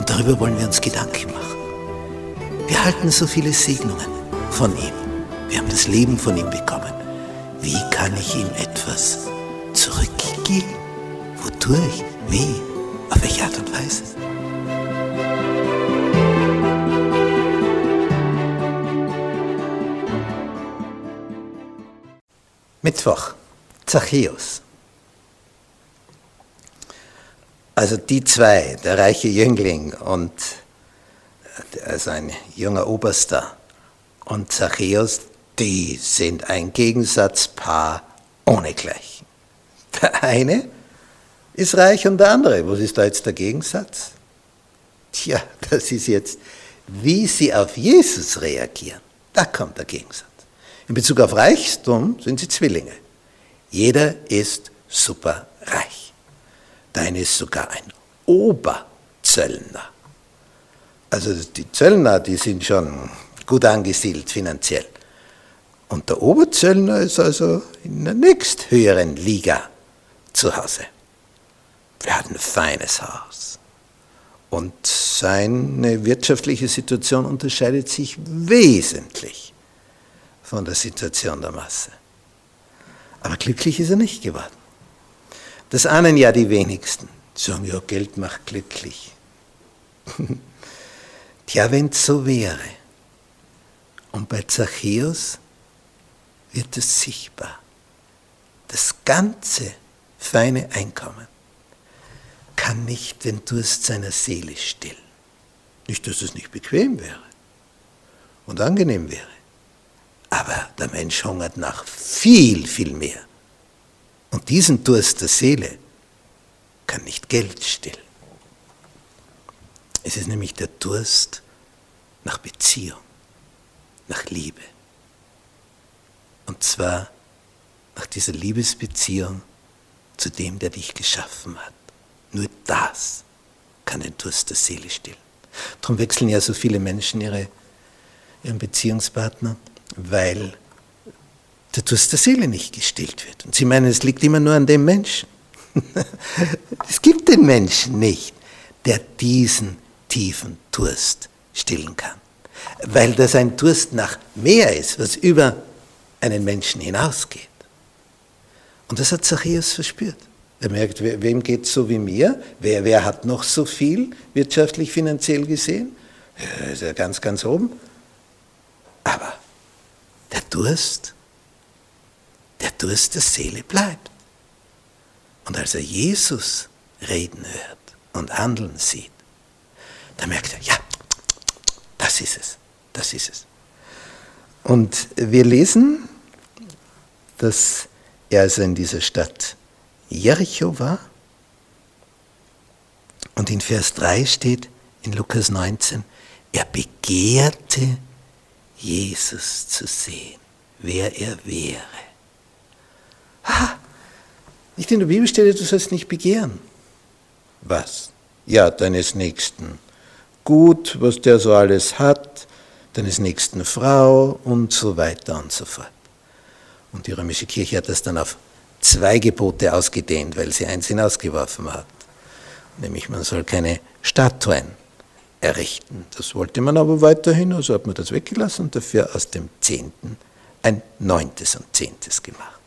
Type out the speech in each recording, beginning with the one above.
Und darüber wollen wir uns Gedanken machen. Wir halten so viele Segnungen von ihm. Wir haben das Leben von ihm bekommen. Wie kann ich ihm etwas zurückgeben? Wodurch? Wie? Auf welche Art und Weise? Mittwoch, Zachäus. Also die zwei, der reiche Jüngling und also ein junger Oberster und Zachäus, die sind ein Gegensatzpaar ohnegleichen. Der eine ist reich und der andere. Was ist da jetzt der Gegensatz? Tja, das ist jetzt, wie sie auf Jesus reagieren. Da kommt der Gegensatz. In Bezug auf Reichtum sind sie Zwillinge. Jeder ist superreich. Der eine ist sogar ein Oberzöllner. Also die Zöllner, die sind schon gut angesiedelt finanziell. Und der Oberzöllner ist also in der nächsthöheren Liga zu Hause. Er hat ein feines Haus. Und seine wirtschaftliche Situation unterscheidet sich wesentlich von der Situation der Masse. Aber glücklich ist er nicht geworden. Das ahnen ja die wenigsten. Sie sagen, ja, Geld macht glücklich. Tja, wenn es so wäre. Und bei Zachäus wird es sichtbar. Das ganze feine Einkommen kann nicht den Durst seiner Seele stillen. Nicht, dass es nicht bequem wäre und angenehm wäre. Aber der Mensch hungert nach viel, viel mehr. Und diesen Durst der Seele kann nicht Geld stillen. Es ist nämlich der Durst nach Beziehung, nach Liebe. Und zwar nach dieser Liebesbeziehung zu dem, der dich geschaffen hat. Nur das kann den Durst der Seele stillen. Darum wechseln ja so viele Menschen ihre, ihren Beziehungspartner weil der Durst der Seele nicht gestillt wird. Und Sie meinen, es liegt immer nur an dem Menschen. es gibt den Menschen nicht, der diesen tiefen Durst stillen kann. Weil das ein Durst nach mehr ist, was über einen Menschen hinausgeht. Und das hat Zachäus verspürt. Er merkt, wem geht es so wie mir? Wer, wer hat noch so viel wirtschaftlich, finanziell gesehen? Er ist ja ganz, ganz oben. Aber der Durst, der Durst der Seele bleibt. Und als er Jesus reden hört und handeln sieht, da merkt er, ja, das ist es, das ist es. Und wir lesen, dass er also in dieser Stadt Jericho war. Und in Vers 3 steht in Lukas 19, er begehrte Jesus zu sehen, wer er wäre. Ah, nicht in der Bibel steht, du sollst nicht begehren. Was? Ja, deines Nächsten. Gut, was der so alles hat, deines Nächsten Frau und so weiter und so fort. Und die römische Kirche hat das dann auf zwei Gebote ausgedehnt, weil sie eins hinausgeworfen hat. Nämlich man soll keine Statuen errichten. Das wollte man aber weiterhin, also hat man das weggelassen und dafür aus dem Zehnten ein Neuntes und Zehntes gemacht.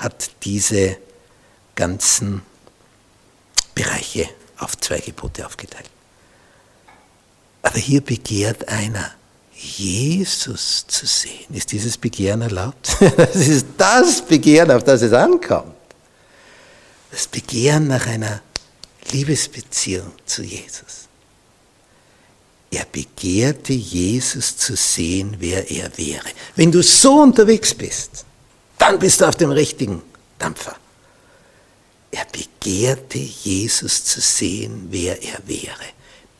Hat diese ganzen Bereiche auf zwei Gebote aufgeteilt. Aber hier begehrt einer, Jesus zu sehen. Ist dieses Begehren erlaubt? Das ist das Begehren, auf das es ankommt. Das Begehren nach einer Liebesbeziehung zu Jesus. Er begehrte Jesus zu sehen, wer er wäre. Wenn du so unterwegs bist, dann bist du auf dem richtigen Dampfer. Er begehrte Jesus zu sehen, wer er wäre.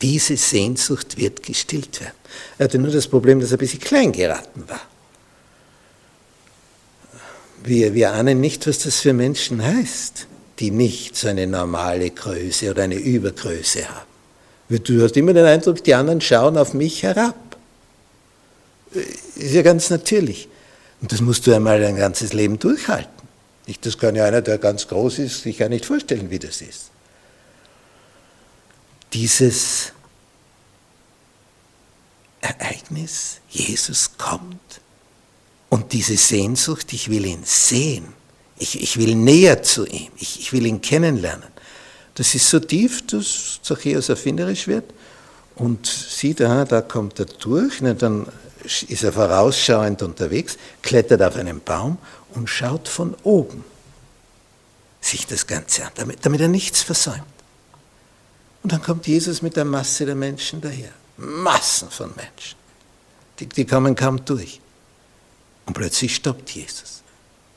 Diese Sehnsucht wird gestillt werden. Er hatte nur das Problem, dass er ein bisschen klein geraten war. Wir, wir ahnen nicht, was das für Menschen heißt, die nicht so eine normale Größe oder eine Übergröße haben. Du hast immer den Eindruck, die anderen schauen auf mich herab. Ist ja ganz natürlich. Und das musst du einmal ein ganzes Leben durchhalten. Das kann ja einer, der ganz groß ist, sich ja nicht vorstellen, wie das ist. Dieses Ereignis, Jesus kommt und diese Sehnsucht, ich will ihn sehen, ich, ich will näher zu ihm, ich, ich will ihn kennenlernen. Das ist so tief, dass Zachäus erfinderisch wird und sieht, aha, da kommt er durch, na, dann ist er vorausschauend unterwegs, klettert auf einen Baum und schaut von oben sich das Ganze an, damit, damit er nichts versäumt. Und dann kommt Jesus mit der Masse der Menschen daher. Massen von Menschen. Die, die kommen kaum durch. Und plötzlich stoppt Jesus.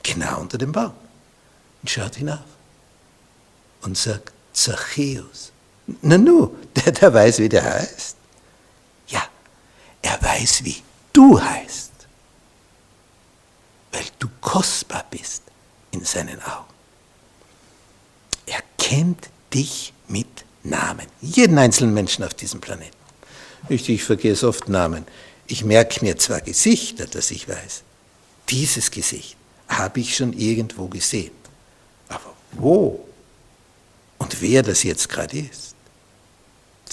Genau unter dem Baum. Und schaut hinauf. Und sagt, Zachäus. Na nu, der, der weiß, wie der heißt. Ja, er weiß, wie du heißt. Weil du kostbar bist in seinen Augen. Er kennt dich mit Namen. Jeden einzelnen Menschen auf diesem Planeten. Ich, ich vergesse oft Namen. Ich merke mir zwar Gesichter, dass ich weiß, dieses Gesicht habe ich schon irgendwo gesehen. Aber wo und wer das jetzt gerade ist,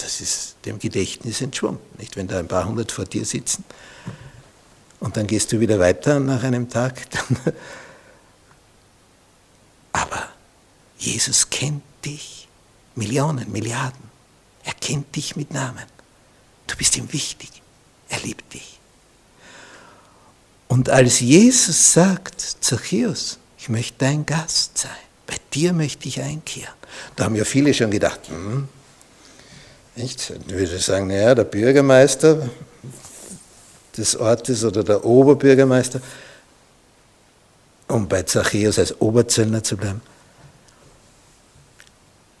das ist dem Gedächtnis entschwunden. Nicht, wenn da ein paar hundert vor dir sitzen und dann gehst du wieder weiter nach einem Tag. Aber Jesus kennt dich. Millionen, Milliarden. Er kennt dich mit Namen. Du bist ihm wichtig. Er liebt dich. Und als Jesus sagt, Zachäus, ich möchte dein Gast sein, bei dir möchte ich einkehren, da haben ja viele schon gedacht, hm, nicht? Ich würde sagen, naja, der Bürgermeister des Ortes oder der Oberbürgermeister, um bei Zachäus als Oberzöllner zu bleiben.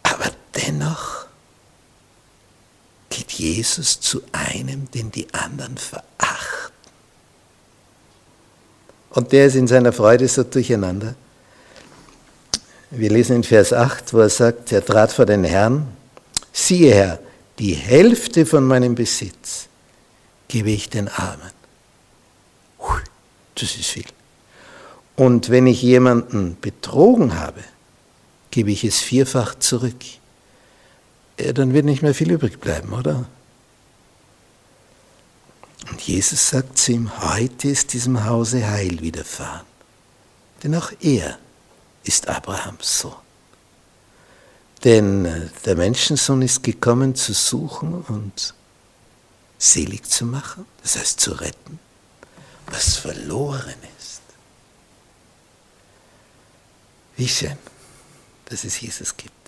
Aber dennoch geht Jesus zu einem, den die anderen verachten. Und der ist in seiner Freude so durcheinander. Wir lesen in Vers 8, wo er sagt, er trat vor den Herrn, siehe Herr, die Hälfte von meinem Besitz gebe ich den Armen. Das ist viel. Und wenn ich jemanden betrogen habe, gebe ich es vierfach zurück. Ja, dann wird nicht mehr viel übrig bleiben, oder? Und Jesus sagt zu ihm, heute ist diesem Hause Heil widerfahren. Denn auch er ist Abrahams Sohn. Denn äh, der Menschensohn ist gekommen zu suchen und selig zu machen, das heißt zu retten, was verloren ist. Wie schön, dass es Jesus gibt.